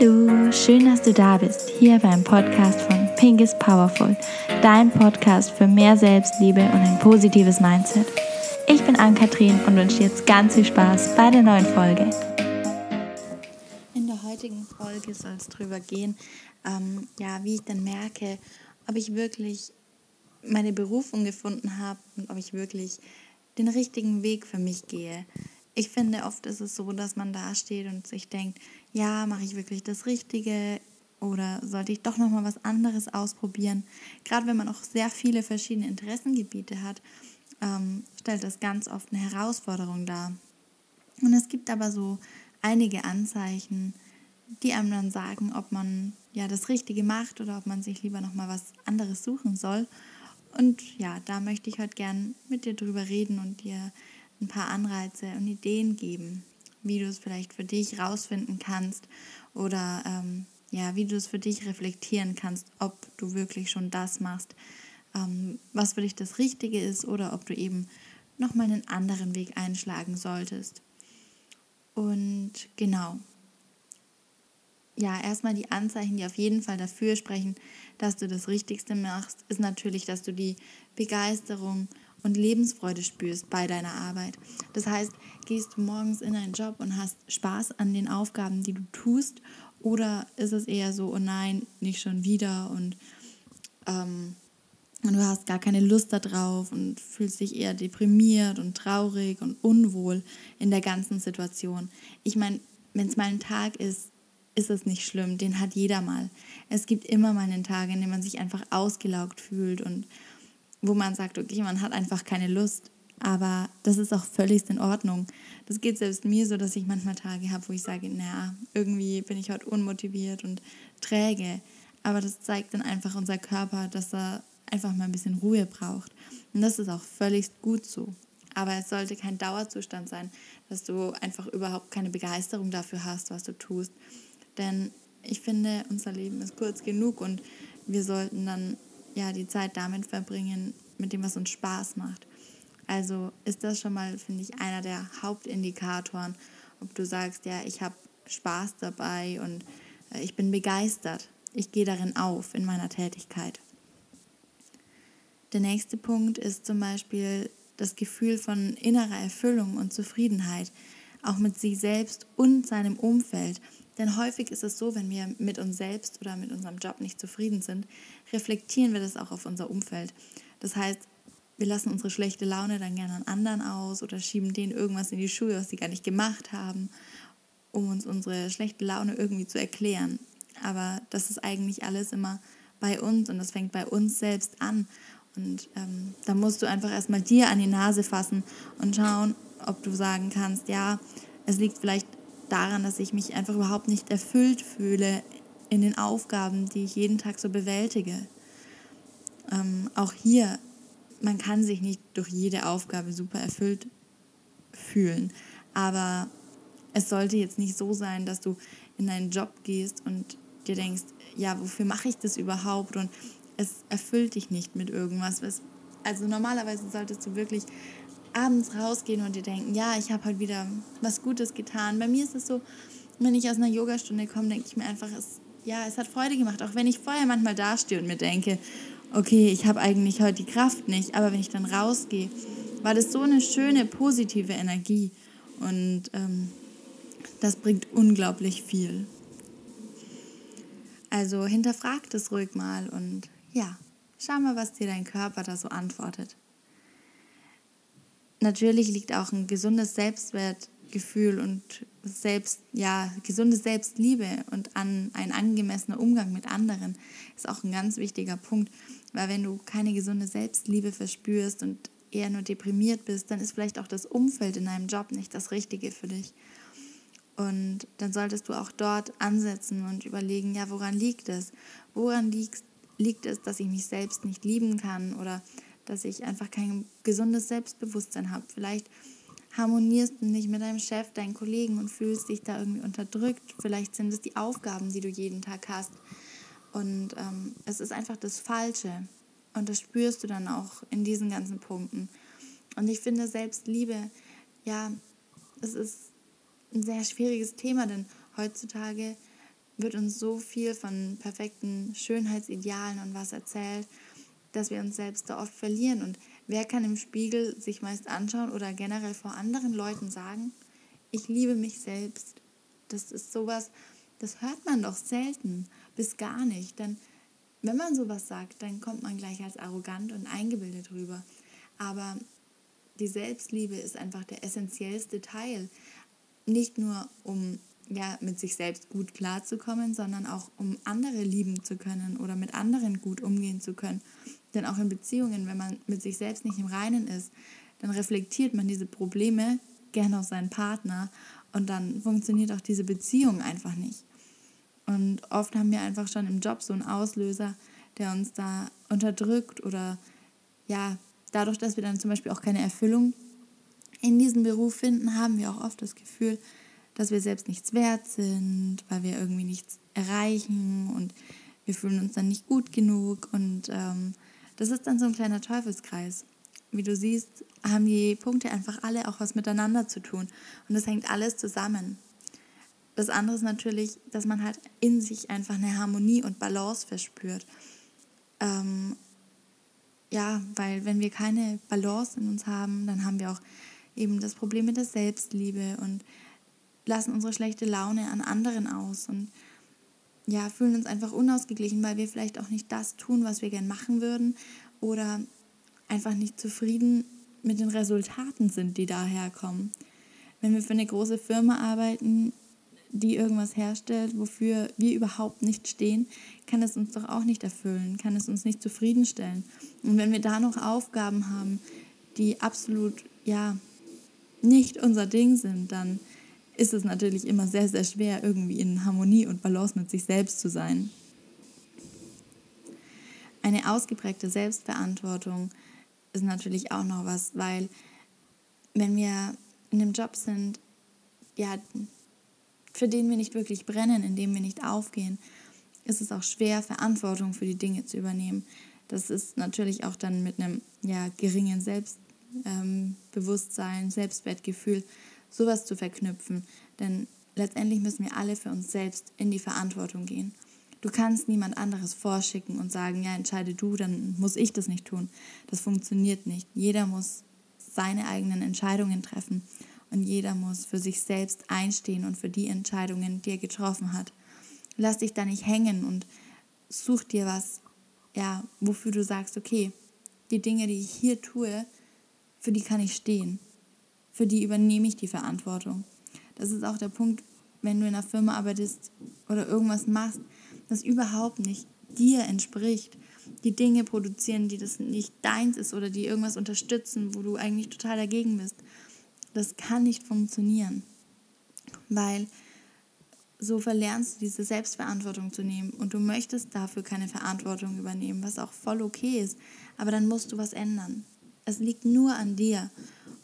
Hallo, schön, dass du da bist, hier beim Podcast von Pink is Powerful, dein Podcast für mehr Selbstliebe und ein positives Mindset. Ich bin Ann-Kathrin und wünsche dir jetzt ganz viel Spaß bei der neuen Folge. In der heutigen Folge soll es darüber gehen, ähm, ja, wie ich dann merke, ob ich wirklich meine Berufung gefunden habe und ob ich wirklich den richtigen Weg für mich gehe. Ich finde, oft ist es so, dass man da steht und sich denkt, ja, mache ich wirklich das Richtige oder sollte ich doch noch mal was anderes ausprobieren? Gerade wenn man auch sehr viele verschiedene Interessengebiete hat, ähm, stellt das ganz oft eine Herausforderung dar. Und es gibt aber so einige Anzeichen, die einem dann sagen, ob man ja das Richtige macht oder ob man sich lieber noch mal was anderes suchen soll. Und ja, da möchte ich heute gern mit dir drüber reden und dir ein paar Anreize und Ideen geben, wie du es vielleicht für dich rausfinden kannst oder ähm, ja, wie du es für dich reflektieren kannst, ob du wirklich schon das machst, ähm, was für dich das Richtige ist oder ob du eben nochmal einen anderen Weg einschlagen solltest. Und genau. Ja, erstmal die Anzeichen, die auf jeden Fall dafür sprechen, dass du das Richtigste machst, ist natürlich, dass du die Begeisterung und Lebensfreude spürst bei deiner Arbeit. Das heißt, gehst du morgens in einen Job und hast Spaß an den Aufgaben, die du tust, oder ist es eher so, oh nein, nicht schon wieder und, ähm, und du hast gar keine Lust darauf und fühlst dich eher deprimiert und traurig und unwohl in der ganzen Situation. Ich meine, wenn es mal ein Tag ist, ist es nicht schlimm, den hat jeder mal. Es gibt immer mal einen Tag, in dem man sich einfach ausgelaugt fühlt und wo man sagt, okay, man hat einfach keine Lust. Aber das ist auch völlig in Ordnung. Das geht selbst mir so, dass ich manchmal Tage habe, wo ich sage, naja, irgendwie bin ich heute unmotiviert und träge. Aber das zeigt dann einfach unser Körper, dass er einfach mal ein bisschen Ruhe braucht. Und das ist auch völlig gut so. Aber es sollte kein Dauerzustand sein, dass du einfach überhaupt keine Begeisterung dafür hast, was du tust. Denn ich finde, unser Leben ist kurz genug und wir sollten dann ja, die Zeit damit verbringen, mit dem, was uns Spaß macht. Also ist das schon mal, finde ich, einer der Hauptindikatoren, ob du sagst, ja, ich habe Spaß dabei und äh, ich bin begeistert. Ich gehe darin auf in meiner Tätigkeit. Der nächste Punkt ist zum Beispiel das Gefühl von innerer Erfüllung und Zufriedenheit, auch mit sich selbst und seinem Umfeld. Denn häufig ist es so, wenn wir mit uns selbst oder mit unserem Job nicht zufrieden sind, reflektieren wir das auch auf unser Umfeld. Das heißt, wir lassen unsere schlechte Laune dann gerne an anderen aus oder schieben denen irgendwas in die Schuhe, was sie gar nicht gemacht haben, um uns unsere schlechte Laune irgendwie zu erklären. Aber das ist eigentlich alles immer bei uns und das fängt bei uns selbst an. Und ähm, da musst du einfach erstmal dir an die Nase fassen und schauen, ob du sagen kannst, ja, es liegt vielleicht daran, dass ich mich einfach überhaupt nicht erfüllt fühle in den Aufgaben, die ich jeden Tag so bewältige. Ähm, auch hier, man kann sich nicht durch jede Aufgabe super erfüllt fühlen, aber es sollte jetzt nicht so sein, dass du in deinen Job gehst und dir denkst, ja, wofür mache ich das überhaupt? Und es erfüllt dich nicht mit irgendwas. Also normalerweise solltest du wirklich abends rausgehen und dir denken, ja, ich habe heute wieder was Gutes getan. Bei mir ist es so, wenn ich aus einer Yogastunde komme, denke ich mir einfach, es, ja, es hat Freude gemacht, auch wenn ich vorher manchmal dastehe und mir denke, okay, ich habe eigentlich heute die Kraft nicht, aber wenn ich dann rausgehe, war das so eine schöne, positive Energie und ähm, das bringt unglaublich viel. Also hinterfrag das ruhig mal und ja, schau mal, was dir dein Körper da so antwortet natürlich liegt auch ein gesundes Selbstwertgefühl und selbst, ja, gesunde Selbstliebe und an ein angemessener Umgang mit anderen ist auch ein ganz wichtiger Punkt. Weil wenn du keine gesunde Selbstliebe verspürst und eher nur deprimiert bist, dann ist vielleicht auch das Umfeld in deinem Job nicht das Richtige für dich. Und dann solltest du auch dort ansetzen und überlegen, ja, woran liegt es? Woran liegt, liegt es, dass ich mich selbst nicht lieben kann oder dass ich einfach kein gesundes Selbstbewusstsein habe. Vielleicht harmonierst du nicht mit deinem Chef, deinen Kollegen und fühlst dich da irgendwie unterdrückt. Vielleicht sind es die Aufgaben, die du jeden Tag hast. Und ähm, es ist einfach das Falsche. Und das spürst du dann auch in diesen ganzen Punkten. Und ich finde Selbstliebe, ja, es ist ein sehr schwieriges Thema, denn heutzutage wird uns so viel von perfekten Schönheitsidealen und was erzählt, dass wir uns selbst da oft verlieren. Und wer kann im Spiegel sich meist anschauen oder generell vor anderen Leuten sagen, ich liebe mich selbst. Das ist sowas, das hört man doch selten bis gar nicht. Denn wenn man sowas sagt, dann kommt man gleich als arrogant und eingebildet rüber. Aber die Selbstliebe ist einfach der essentiellste Teil. Nicht nur um ja, mit sich selbst gut klarzukommen, sondern auch um andere lieben zu können oder mit anderen gut umgehen zu können. Denn auch in Beziehungen, wenn man mit sich selbst nicht im Reinen ist, dann reflektiert man diese Probleme gerne auf seinen Partner und dann funktioniert auch diese Beziehung einfach nicht. Und oft haben wir einfach schon im Job so einen Auslöser, der uns da unterdrückt oder ja, dadurch, dass wir dann zum Beispiel auch keine Erfüllung in diesem Beruf finden, haben wir auch oft das Gefühl, dass wir selbst nichts wert sind, weil wir irgendwie nichts erreichen und wir fühlen uns dann nicht gut genug und ähm, das ist dann so ein kleiner Teufelskreis. Wie du siehst, haben die Punkte einfach alle auch was miteinander zu tun und das hängt alles zusammen. Das andere ist natürlich, dass man halt in sich einfach eine Harmonie und Balance verspürt. Ähm, ja, weil wenn wir keine Balance in uns haben, dann haben wir auch eben das Problem mit der Selbstliebe und lassen unsere schlechte Laune an anderen aus und ja, fühlen uns einfach unausgeglichen, weil wir vielleicht auch nicht das tun, was wir gern machen würden oder einfach nicht zufrieden mit den Resultaten sind, die daherkommen. Wenn wir für eine große Firma arbeiten, die irgendwas herstellt, wofür wir überhaupt nicht stehen, kann es uns doch auch nicht erfüllen, kann es uns nicht zufriedenstellen. Und wenn wir da noch Aufgaben haben, die absolut ja nicht unser Ding sind, dann ist es natürlich immer sehr, sehr schwer, irgendwie in Harmonie und Balance mit sich selbst zu sein. Eine ausgeprägte Selbstverantwortung ist natürlich auch noch was, weil wenn wir in einem Job sind, ja, für den wir nicht wirklich brennen, in dem wir nicht aufgehen, ist es auch schwer, Verantwortung für die Dinge zu übernehmen. Das ist natürlich auch dann mit einem ja, geringen Selbstbewusstsein, ähm, Selbstwertgefühl sowas zu verknüpfen. Denn letztendlich müssen wir alle für uns selbst in die Verantwortung gehen. Du kannst niemand anderes vorschicken und sagen, ja, entscheide du, dann muss ich das nicht tun. Das funktioniert nicht. Jeder muss seine eigenen Entscheidungen treffen und jeder muss für sich selbst einstehen und für die Entscheidungen, die er getroffen hat. Lass dich da nicht hängen und such dir was, ja, wofür du sagst, okay, die Dinge, die ich hier tue, für die kann ich stehen für die übernehme ich die Verantwortung. Das ist auch der Punkt, wenn du in einer Firma arbeitest oder irgendwas machst, das überhaupt nicht dir entspricht. Die Dinge produzieren, die das nicht deins ist oder die irgendwas unterstützen, wo du eigentlich total dagegen bist. Das kann nicht funktionieren, weil so verlernst du diese Selbstverantwortung zu nehmen und du möchtest dafür keine Verantwortung übernehmen, was auch voll okay ist. Aber dann musst du was ändern. Es liegt nur an dir.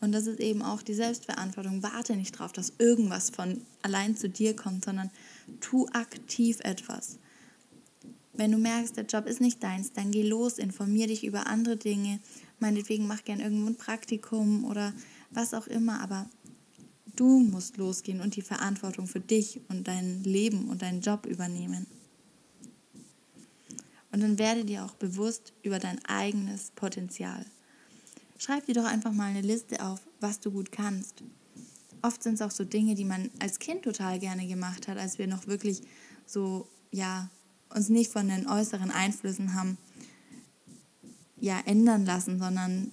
Und das ist eben auch die Selbstverantwortung. Warte nicht darauf, dass irgendwas von allein zu dir kommt, sondern tu aktiv etwas. Wenn du merkst, der Job ist nicht deins, dann geh los, informier dich über andere Dinge. Meinetwegen mach gern irgendwo ein Praktikum oder was auch immer, aber du musst losgehen und die Verantwortung für dich und dein Leben und deinen Job übernehmen. Und dann werde dir auch bewusst über dein eigenes Potenzial. Schreib dir doch einfach mal eine Liste auf, was du gut kannst. Oft sind es auch so Dinge, die man als Kind total gerne gemacht hat, als wir noch wirklich so, ja, uns nicht von den äußeren Einflüssen haben, ja, ändern lassen, sondern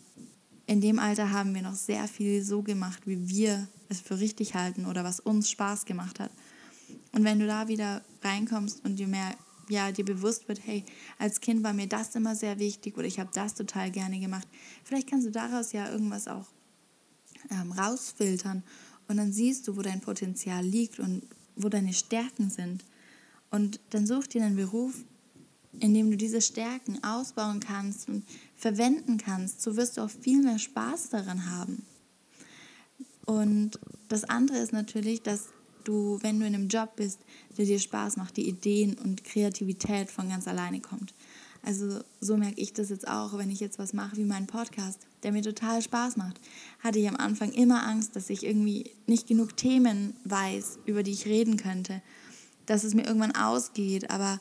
in dem Alter haben wir noch sehr viel so gemacht, wie wir es für richtig halten oder was uns Spaß gemacht hat. Und wenn du da wieder reinkommst und dir mehr ja, dir bewusst wird, hey, als Kind war mir das immer sehr wichtig oder ich habe das total gerne gemacht. Vielleicht kannst du daraus ja irgendwas auch ähm, rausfiltern und dann siehst du, wo dein Potenzial liegt und wo deine Stärken sind. Und dann such dir einen Beruf, in dem du diese Stärken ausbauen kannst und verwenden kannst. So wirst du auch viel mehr Spaß daran haben. Und das andere ist natürlich, dass du, wenn du in einem Job bist, der dir Spaß macht, die Ideen und Kreativität von ganz alleine kommt. Also so merke ich das jetzt auch, wenn ich jetzt was mache wie meinen Podcast, der mir total Spaß macht. Hatte ich am Anfang immer Angst, dass ich irgendwie nicht genug Themen weiß, über die ich reden könnte. dass es mir irgendwann ausgeht, aber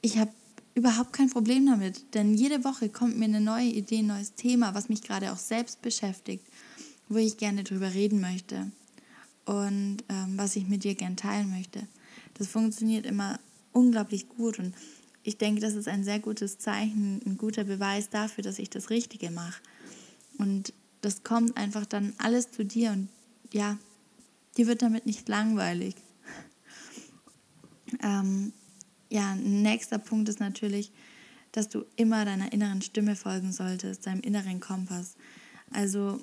ich habe überhaupt kein Problem damit, denn jede Woche kommt mir eine neue Idee, ein neues Thema, was mich gerade auch selbst beschäftigt, wo ich gerne drüber reden möchte und ähm, was ich mit dir gern teilen möchte. Das funktioniert immer unglaublich gut und ich denke, das ist ein sehr gutes Zeichen, ein guter Beweis dafür, dass ich das Richtige mache. Und das kommt einfach dann alles zu dir und ja, dir wird damit nicht langweilig. ähm, ja, nächster Punkt ist natürlich, dass du immer deiner inneren Stimme folgen solltest, deinem inneren Kompass. Also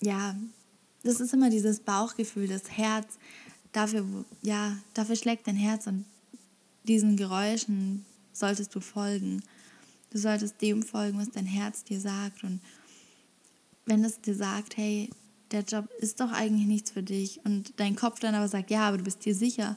ja, das ist immer dieses Bauchgefühl, das Herz, dafür, ja, dafür schlägt dein Herz und diesen Geräuschen solltest du folgen. Du solltest dem folgen, was dein Herz dir sagt. Und wenn es dir sagt, hey, der Job ist doch eigentlich nichts für dich und dein Kopf dann aber sagt, ja, aber du bist dir sicher,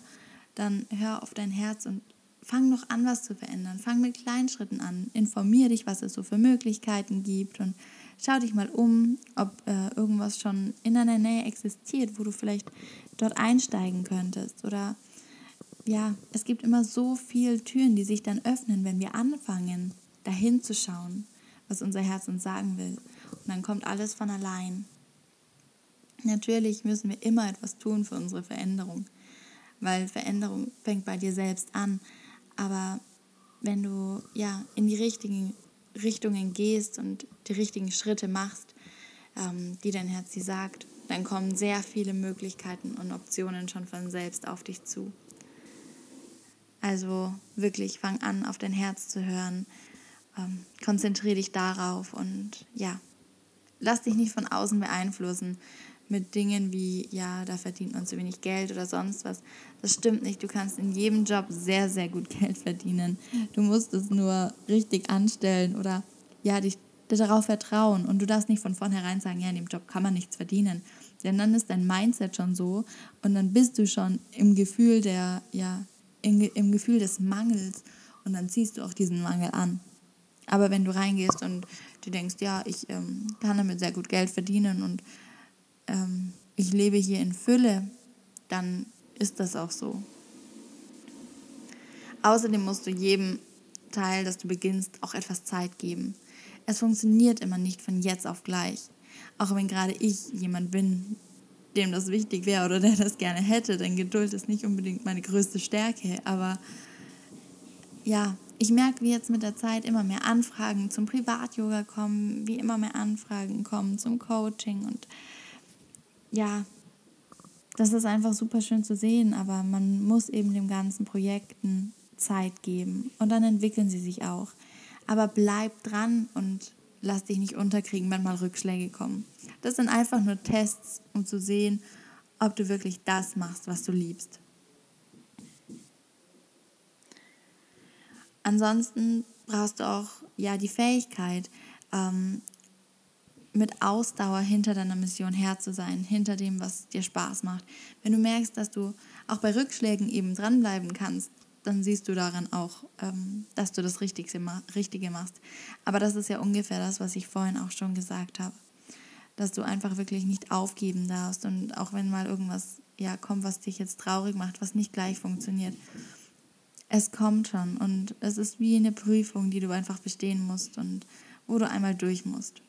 dann hör auf dein Herz und fang noch an, was zu verändern. Fang mit kleinen Schritten an. Informier dich, was es so für Möglichkeiten gibt und schau dich mal um, ob äh, irgendwas schon in deiner Nähe existiert, wo du vielleicht dort einsteigen könntest. Oder ja, es gibt immer so viele Türen, die sich dann öffnen, wenn wir anfangen, dahin zu schauen, was unser Herz uns sagen will. Und dann kommt alles von allein. Natürlich müssen wir immer etwas tun für unsere Veränderung, weil Veränderung fängt bei dir selbst an. Aber wenn du ja in die richtigen Richtungen gehst und die richtigen Schritte machst, ähm, die dein Herz dir sagt, dann kommen sehr viele Möglichkeiten und Optionen schon von selbst auf dich zu. Also wirklich fang an, auf dein Herz zu hören. Ähm, konzentriere dich darauf und ja, lass dich nicht von außen beeinflussen mit Dingen wie, ja, da verdient man zu wenig Geld oder sonst was. Das stimmt nicht. Du kannst in jedem Job sehr, sehr gut Geld verdienen. Du musst es nur richtig anstellen oder ja, dich darauf vertrauen. Und du darfst nicht von vornherein sagen, ja, in dem Job kann man nichts verdienen. Denn dann ist dein Mindset schon so und dann bist du schon im Gefühl der, ja, im, im Gefühl des Mangels und dann ziehst du auch diesen Mangel an. Aber wenn du reingehst und du denkst, ja, ich ähm, kann damit sehr gut Geld verdienen und ähm, ich lebe hier in Fülle, dann ist das auch so. Außerdem musst du jedem Teil, das du beginnst, auch etwas Zeit geben. Es funktioniert immer nicht von jetzt auf gleich. Auch wenn gerade ich jemand bin, dem das wichtig wäre oder der das gerne hätte, denn Geduld ist nicht unbedingt meine größte Stärke. Aber ja, ich merke, wie jetzt mit der Zeit immer mehr Anfragen zum Privat-Yoga kommen, wie immer mehr Anfragen kommen zum Coaching und ja, das ist einfach super schön zu sehen, aber man muss eben dem ganzen Projekten Zeit geben und dann entwickeln sie sich auch. Aber bleib dran und lass dich nicht unterkriegen, wenn mal Rückschläge kommen. Das sind einfach nur Tests, um zu sehen, ob du wirklich das machst, was du liebst. Ansonsten brauchst du auch ja die Fähigkeit, ähm, mit Ausdauer hinter deiner Mission her zu sein, hinter dem, was dir Spaß macht. Wenn du merkst, dass du auch bei Rückschlägen eben dranbleiben kannst, dann siehst du daran auch, ähm, dass du das Richtige, machst. Aber das ist ja ungefähr das, was ich vorhin auch schon gesagt habe. Dass du einfach wirklich nicht aufgeben darfst und auch wenn mal irgendwas ja, kommt, was dich jetzt traurig macht, was nicht gleich funktioniert, es kommt schon und es ist wie eine Prüfung, die du einfach bestehen musst und wo du einmal durch musst.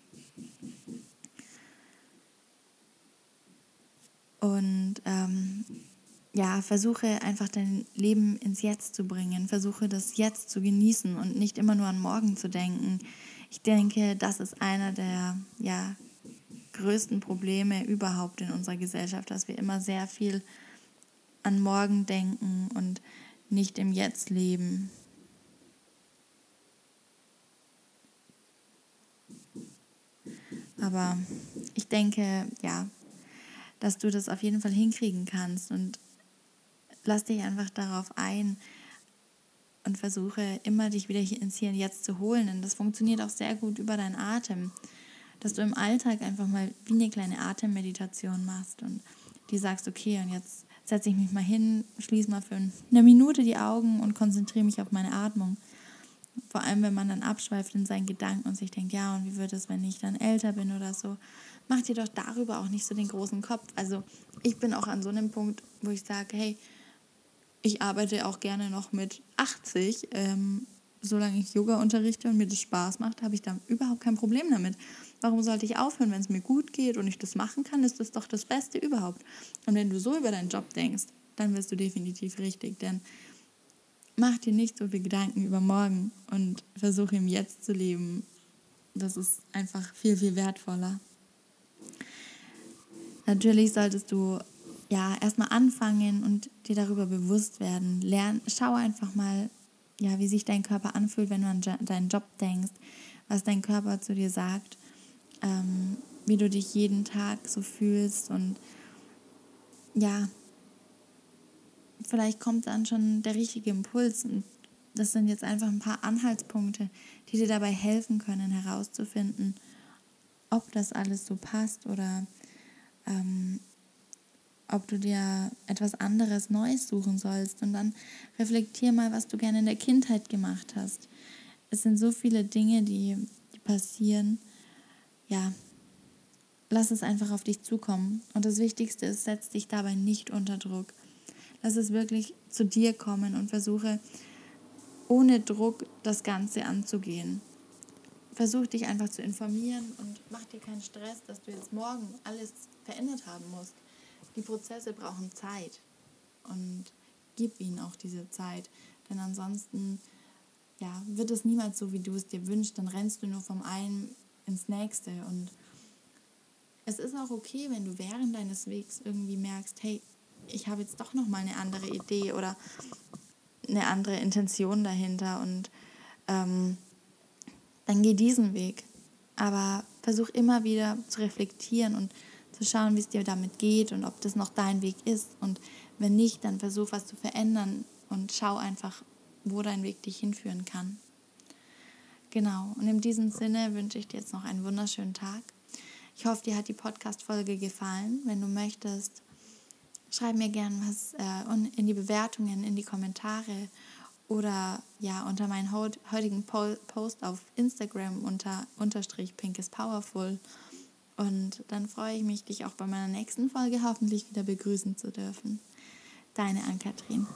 Und ähm, ja, versuche einfach dein Leben ins Jetzt zu bringen. Versuche das Jetzt zu genießen und nicht immer nur an morgen zu denken. Ich denke, das ist einer der ja, größten Probleme überhaupt in unserer Gesellschaft, dass wir immer sehr viel an morgen denken und nicht im Jetzt leben. Aber ich denke, ja, dass du das auf jeden Fall hinkriegen kannst und lass dich einfach darauf ein und versuche immer dich wieder ins Hier und Jetzt zu holen. Und das funktioniert auch sehr gut über deinen Atem, dass du im Alltag einfach mal wie eine kleine Atemmeditation machst und die sagst, okay, und jetzt setze ich mich mal hin, schließe mal für eine Minute die Augen und konzentriere mich auf meine Atmung. Vor allem, wenn man dann abschweift in seinen Gedanken und sich denkt, ja, und wie wird es, wenn ich dann älter bin oder so, mach dir doch darüber auch nicht so den großen Kopf. Also ich bin auch an so einem Punkt, wo ich sage, hey, ich arbeite auch gerne noch mit 80. Ähm, solange ich Yoga unterrichte und mir das Spaß macht, habe ich da überhaupt kein Problem damit. Warum sollte ich aufhören, wenn es mir gut geht und ich das machen kann, ist das doch das Beste überhaupt. Und wenn du so über deinen Job denkst, dann wirst du definitiv richtig, denn mach dir nicht so viel Gedanken über morgen und versuche im Jetzt zu leben. Das ist einfach viel, viel wertvoller. Natürlich solltest du ja erstmal anfangen und dir darüber bewusst werden. Lern, schau einfach mal, ja, wie sich dein Körper anfühlt, wenn du an deinen Job denkst, was dein Körper zu dir sagt, ähm, wie du dich jeden Tag so fühlst und ja, vielleicht kommt dann schon der richtige Impuls und das sind jetzt einfach ein paar Anhaltspunkte, die dir dabei helfen können herauszufinden, ob das alles so passt oder ähm, ob du dir etwas anderes Neues suchen sollst. Und dann reflektier mal, was du gerne in der Kindheit gemacht hast. Es sind so viele Dinge, die, die passieren. Ja, lass es einfach auf dich zukommen. Und das Wichtigste ist, setz dich dabei nicht unter Druck. Lass es wirklich zu dir kommen und versuche ohne Druck das Ganze anzugehen. Versuch dich einfach zu informieren und mach dir keinen Stress, dass du jetzt morgen alles verändert haben musst die Prozesse brauchen Zeit und gib ihnen auch diese Zeit, denn ansonsten ja, wird es niemals so, wie du es dir wünschst, dann rennst du nur vom einen ins nächste und es ist auch okay, wenn du während deines Wegs irgendwie merkst, hey, ich habe jetzt doch noch mal eine andere Idee oder eine andere Intention dahinter und ähm, dann geh diesen Weg. Aber versuch immer wieder zu reflektieren und zu schauen, wie es dir damit geht und ob das noch dein Weg ist. Und wenn nicht, dann versuch was zu verändern und schau einfach, wo dein Weg dich hinführen kann. Genau, und in diesem Sinne wünsche ich dir jetzt noch einen wunderschönen Tag. Ich hoffe, dir hat die Podcast-Folge gefallen. Wenn du möchtest, schreib mir gerne was äh, in die Bewertungen, in die Kommentare oder ja unter meinen heutigen Post auf Instagram unter unterstrich Pink is Powerful. Und dann freue ich mich, dich auch bei meiner nächsten Folge hoffentlich wieder begrüßen zu dürfen. Deine Ann-Kathrin.